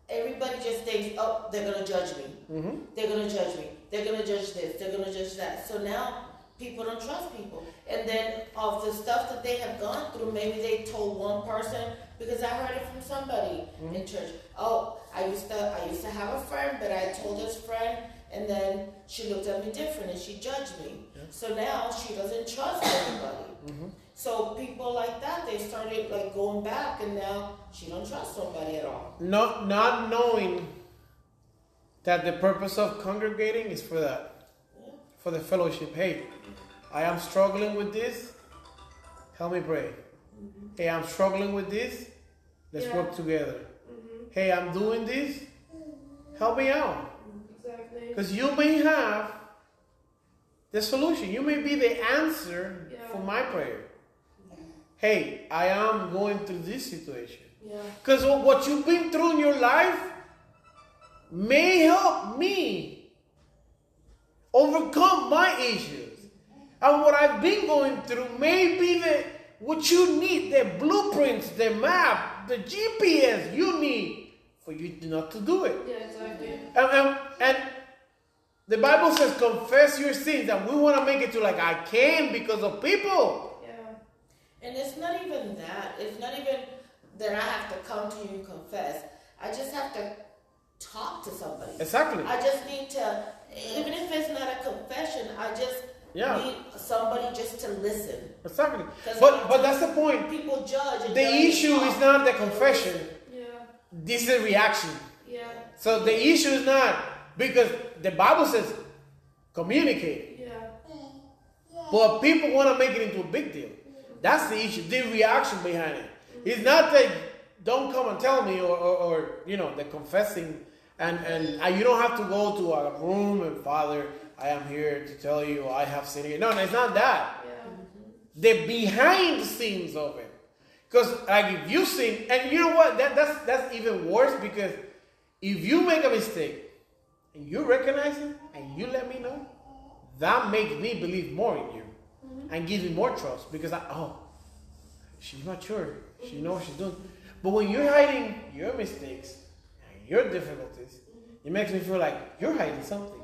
everybody just thinks, oh, they're going to judge me. hmm They're going to judge me. They're going to judge this. They're going to judge that. So now people don't trust people. And then of the stuff that they have gone through, maybe they told one person because I heard it from somebody in church. Oh, I used to I used to have a friend, but I told this friend, and then she looked at me different and she judged me. So now she doesn't trust anybody. Mm-hmm. So people like that, they started like going back, and now she don't trust somebody at all. Not not knowing that the purpose of congregating is for that, Yeah. for the fellowship. Hey, I am struggling with this. Help me pray. Mm-hmm. Hey, I'm struggling with this. Let's Yeah. work together. Mm-hmm. Hey, I'm doing this. Help me out. Exactly. Because you may have the solution. You may be the answer Yeah. for my prayer. Hey, I am going through this situation. Yeah. Because what you've been through in your life may help me overcome my issues. And what I've been going through may be the what you need, the blueprints, the map, the GPS you need for you not to do it. Yeah, exactly. And, and, and the Bible says, confess your sins, and we want to make it to like I came because of people. Yeah. And it's not even that. It's not even that I have to come to you and confess. I just have to talk to somebody. Exactly. I just need to, even if it's not a confession, I just Yeah. need somebody just to listen. Exactly. 'Cause But but that's the point. People judge. And The issue and is not the confession. Yeah. This is a reaction. Yeah. So the issue is not because the Bible says communicate. Yeah. But people want to make it into a big deal. That's the issue. The reaction behind it. It's not that don't come and tell me or, or, or you know the confessing and and uh, you don't have to go to a room and Father, I am here to tell you I have sinned. against-" No, no, it's not that. Yeah. the behind the scenes of it. Because like if you sin, and you know what, that, that's that's even worse because if you make a mistake and you recognize it and you let me know, that makes me believe more in you mm-hmm. and gives me more trust because I oh she's mature, she knows what she's doing. But when you're hiding your mistakes and your difficulties, it makes me feel like you're hiding something,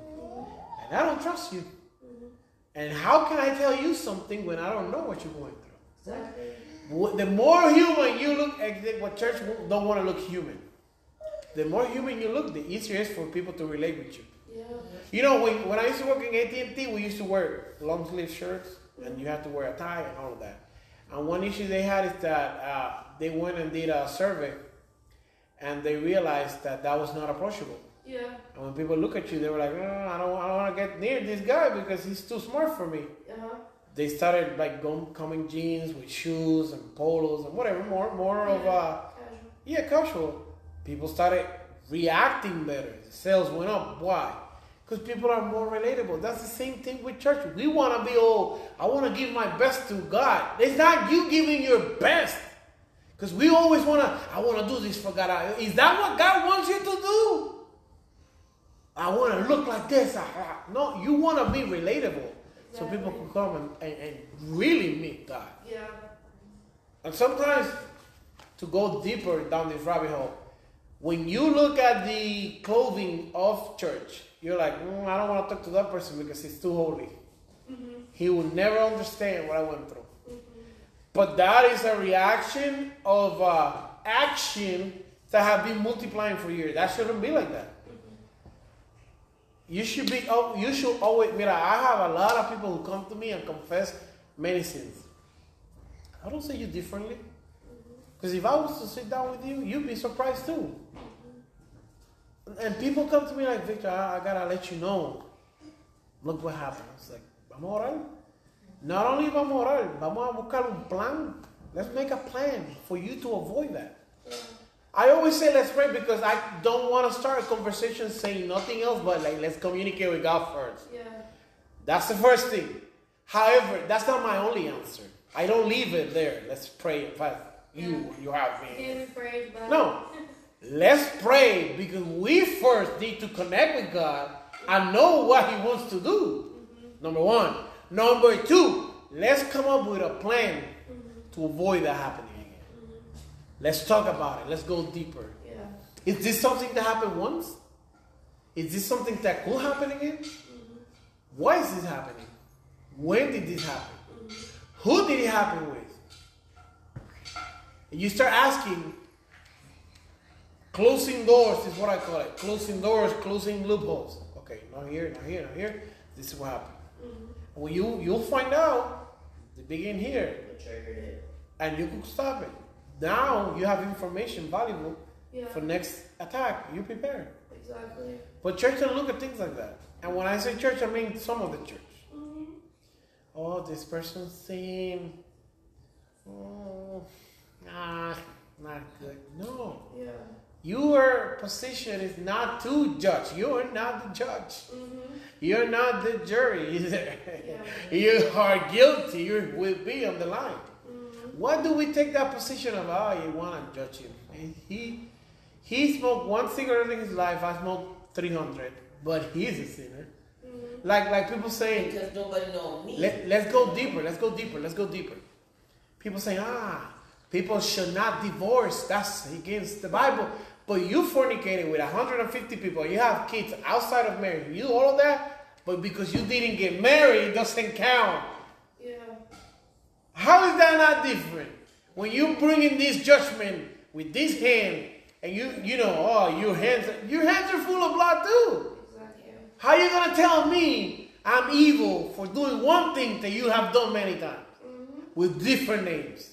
and I don't trust you. Mm-hmm. And how can I tell you something when I don't know what you're going through? Exactly. The more human you look, what church don't want to look human. The more human you look, the easier it is for people to relate with you. Yeah. You know, when, when I used to work in AT&T, we used to wear long sleeve shirts, and you have to wear a tie and all of that. And one issue they had is that uh, they went and did a survey, and they realized that that was not approachable. Yeah. And when people look at you, they were like, "Oh, I don't, I don't want to get near this guy because he's too smart for me. Uh-huh. They started like going, coming jeans with shoes and polos and whatever, more, more of uh, Casual. yeah, casual. People started reacting better. The sales went up. Why? Because people are more relatable. That's the same thing with church. We want to be all, I want to give my best to God. It's not you giving your best. Because we always want to, I want to do this for God. Is that what God wants you to do? I want to look like this. Ah, ah. No, you want to be relatable. So people can come and, and, and really meet God. Yeah. And sometimes, to go deeper down this rabbit hole, when you look at the clothing of church, you're like, "Mm, I don't want to talk to that person because he's too holy. He will never understand what I went through. But that is a reaction of uh, action that have been multiplying for years. That shouldn't be like that. You should be. Oh, you should always. Mira, I have a lot of people who come to me and confess many sins. I don't say you differently. Because if I was to sit down with you, you'd be surprised too. And people come to me like, Victor, I, I gotta let you know. Look what happened. It's like, vamos a orar. Not only vamos a orar, vamos a buscar un plan. Let's make a plan for you to avoid that. I always say let's pray because I don't want to start a conversation saying nothing else but like let's communicate with God first. Yeah. That's the first thing. However, that's not my only answer. I don't leave it there. Let's pray and fast. You, you have me. Give me praise, but No. Let's pray because we first need to connect with God and know what He wants to do. Mm-hmm. Number one. Number two, let's come up with a plan mm-hmm. to avoid that happening again. Mm-hmm. Let's talk about it. Let's go deeper. Yeah. Is this something that happened once? Is this something that could happen again? Why is this happening? When did this happen? Who did it happen with? And you start asking, closing doors is what I call it. Closing doors, closing loopholes. Okay, not here, not here, not here. This is what happened. Mm-hmm. Well, you you'll find out the begin here, What triggered it? and you can stop it. Now you have information valuable Yeah. for next attack. You prepare. Exactly. But church don't look at things like that. And when I say church, I mean some of the church. Mm-hmm. Oh, this person's saying, oh, nah, not good. No, Yeah. your position is not to judge. You are not the judge. Mm-hmm. You're not the jury either. you are guilty. You will be on the line. Mm-hmm. Why do we take that position of, oh, you want to judge him? And He, he smoked one cigarette in his life. I smoked 300, but he's a sinner. Mm-hmm. Like, like people saying, Because nobody know me. let, let's go deeper. Let's go deeper. Let's go deeper. People say, ah, people should not divorce. That's against the Bible. But you fornicated with 150 people. You have kids outside of marriage. You do all of that. But because you didn't get married, it doesn't count. Yeah. How is that not different? When you bring in this judgment with this hand, and you you know, oh, your hands your hands are full of blood too. Exactly. How you gonna tell me I'm evil for doing one thing that you have done many times mm-hmm. with different names?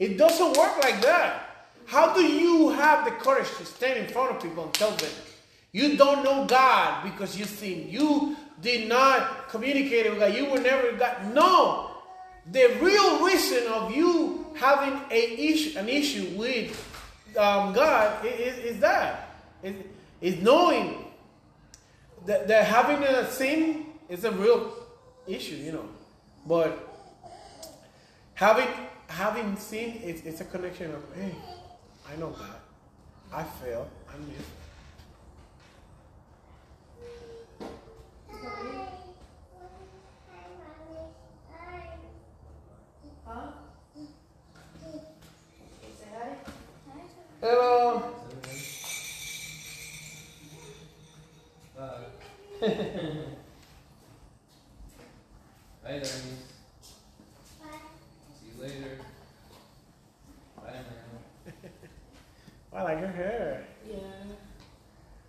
It doesn't work like that. How do you have the courage to stand in front of people and tell them you don't know God because you sin? You did not communicate with God. You were never God. No, the real reason of you having a issue, an issue with um, God is, is that is, is knowing that, that having a sin is a real issue, you know. But having having seen is it's a connection of hey, I know God. I fail. I miss. Hello. Bye, you later. Bye, man. I like your hair. Yeah.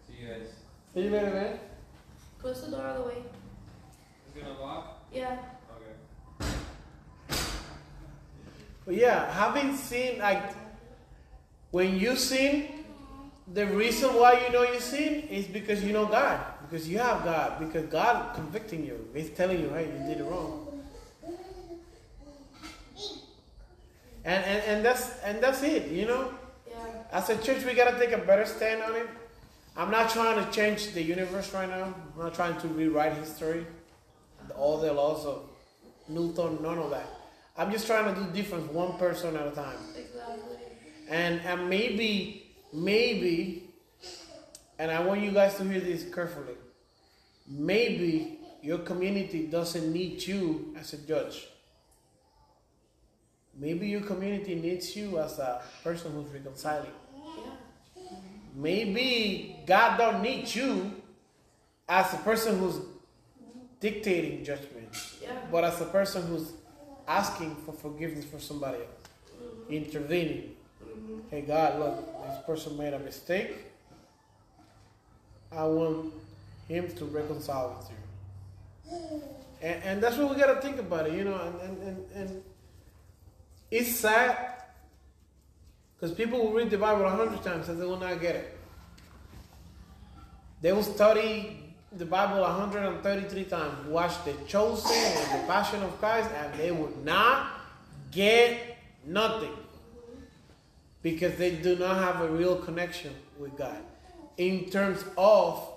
See you guys. See you later, man. Close the door all the way. It's gonna lock? Yeah. Okay. But yeah, having seen, like when you sin, the reason why you know you sin is because you know God. Because you have God. Because God convicting you. He's telling you, hey, you did it wrong. And, and, and that's and that's it, you know? Yeah. As a church we gotta take a better stand on it. I'm not trying to change the universe right now. I'm not trying to rewrite history. All the laws of Newton, none of that. I'm just trying to do difference one person at a time. Exactly. And and maybe, maybe, and I want you guys to hear this carefully. Maybe your community doesn't need you as a judge. Maybe your community needs you as a person who's reconciling. Yeah. Maybe God don't need you as a person who's dictating judgment, Yeah. but as a person who's asking for forgiveness for somebody else, intervening. Hey God, look, this person made a mistake. I want him to reconcile with you. And, and that's what we gotta think about it, you know, and, and, and, and it's sad because people will read the Bible a hundred times and they will not get it. They will study the Bible 133 times, watch The Chosen and The Passion of Christ, and they will not get nothing because they do not have a real connection with God in terms of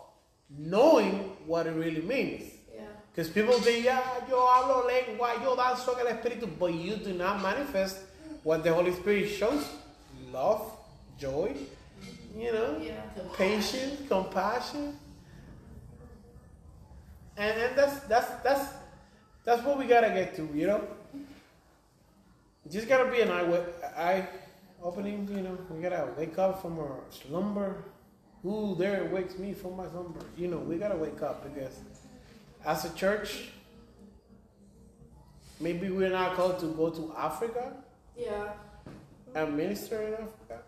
knowing what it really means. Because people say, yeah, yo hablo lengua, yo danzo en el Espíritu, but you do not manifest what the Holy Spirit shows love, joy, you know, Yeah. patience, compassion. And, and that's that's that's that's what we gotta get to, you know. Just gotta be an eye eye opening, you know. We gotta wake up from our slumber. Ooh, there it wakes me from my slumber? You know, we gotta wake up because as a church, maybe we're not called to go to Africa Yeah. and minister in Africa.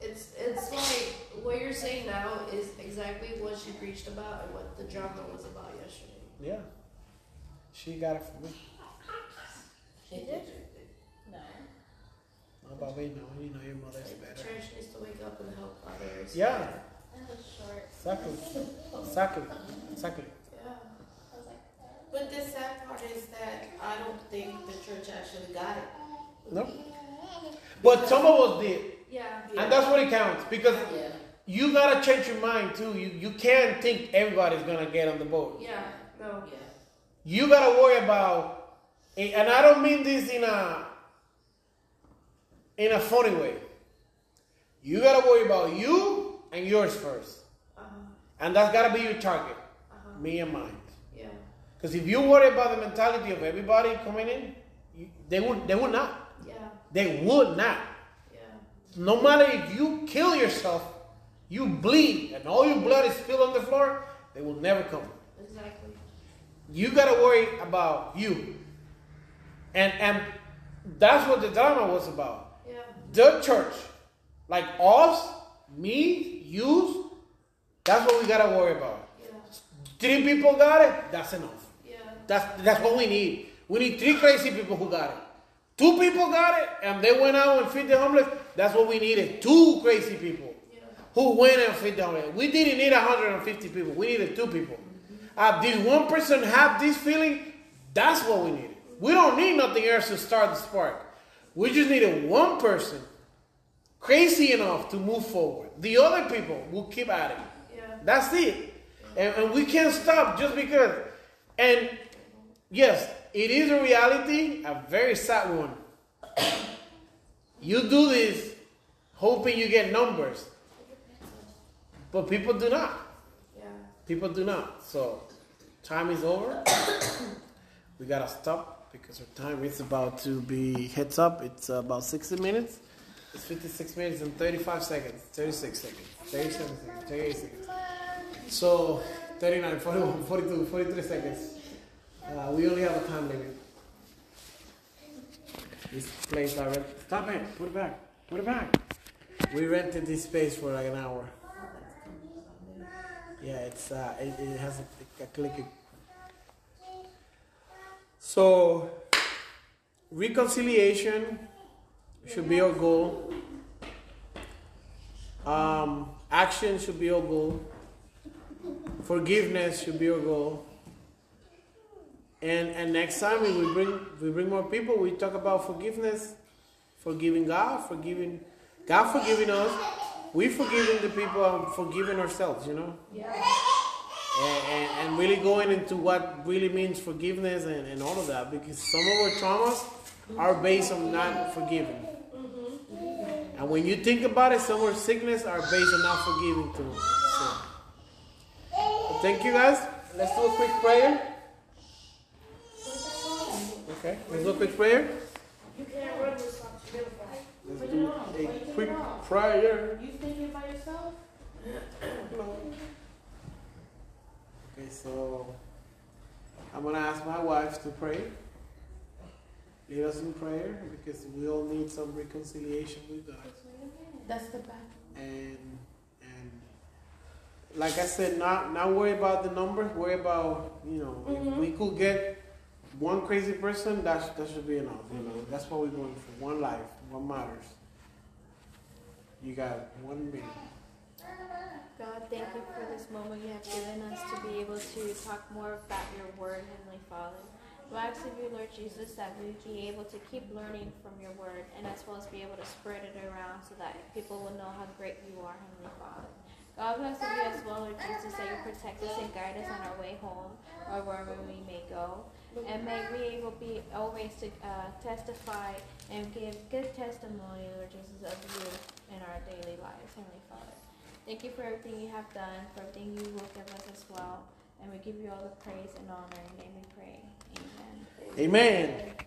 It's it's like what you're saying now is exactly what she preached about and what the drama was about yesterday. Yeah. She got it from me. She did. No. No, but we know, you know your mother's Like, better. church needs to wake up and help others. Yeah. That was short. Exactly. Exactly. Exactly. Yeah. But the sad part is that I don't think the church actually got it. No. But some of us did. Yeah. And that's what it counts. Because Yeah. you gotta change your mind too. You you can't think everybody's gonna get on the boat. Yeah. No. Yeah. You gotta worry about and I don't mean this in a in a funny way. You gotta worry about you and yours first. Uh huh. And that's gotta be your target. Uh huh. Me and mine. Because if you worry about the mentality of everybody coming in, you, they would they would not. Yeah. They would not. Yeah. No matter if you kill yourself, you bleed, and all your blood is spilled on the floor, they will never come. Exactly. You gotta worry about you. And and that's what the drama was about. Yeah. The church, like us, me, you, that's what we gotta worry about. Yeah. Three people got it, that's enough. That's that's what we need. We need three crazy people who got it. Two people got it, and they went out and feed the homeless. That's what we needed. Two crazy people Yeah. who went and feed the homeless. We didn't need 150 people. We needed two people. Uh, did one person have this feeling? That's what we needed. We don't need nothing else to start the spark. We just needed one person crazy enough to move forward. The other people will keep at it. Yeah. That's it. And, and we can't stop just because. And yes, it is a reality, a very sad one. You do this hoping you get numbers, but people do not. Yeah. People do not. So, time is over. we gotta stop because our time is about to be heads up. It's about 60 minutes. It's 56 minutes and 35 seconds, 36 seconds, 37 seconds, 38 seconds. So, 39, 41, 42, 43 seconds. Uh, we only have a time limit. This place I rent. Stop it! Put it back! Put it back! We rented this space for like an hour. Yeah, it's uh, it, it has a, a click. So, reconciliation should be our goal. Um, action should be our goal. Forgiveness should be our goal. And and next time we bring we bring more people. We talk about forgiveness, forgiving God, forgiving God, forgiving us. We forgiving the people and forgiving ourselves. You know Yeah. and, and, and really going into what really means forgiveness and, and all of that because some of our traumas are based on not forgiving. Mm-hmm. And when you think about it, some of our sickness are based on not forgiving too. So, so thank you guys. Let's do a quick prayer. Okay, let's do a quick prayer. You can't run this song. Beautiful. Let's do a quick prayer. You thinking by yourself? Okay, so I'm gonna ask my wife to pray. Lead us in prayer because we all need some reconciliation with God. That's the back. And and like I said, not not worry about the numbers. Worry about you know if mm-hmm. we could get one crazy person, that that should be enough. You know that's what we're going for. One life, what matters. You got one minute. God, thank you for this moment you have given us to be able to talk more about your word, Heavenly Father. We ask of you, Lord Jesus, that we be able to keep learning from your word and as well as be able to spread it around so that people will know how great you are, Heavenly Father. God bless you as well, Lord Jesus, that you protect us and guide us on our way home or wherever we may go. And may we able be always to uh, testify and give good testimony, Lord Jesus, of you in our daily lives, Heavenly Father. Thank you for everything you have done, for everything you will give us as well. And we give you all the praise and honor. In name we pray. Amen. Amen.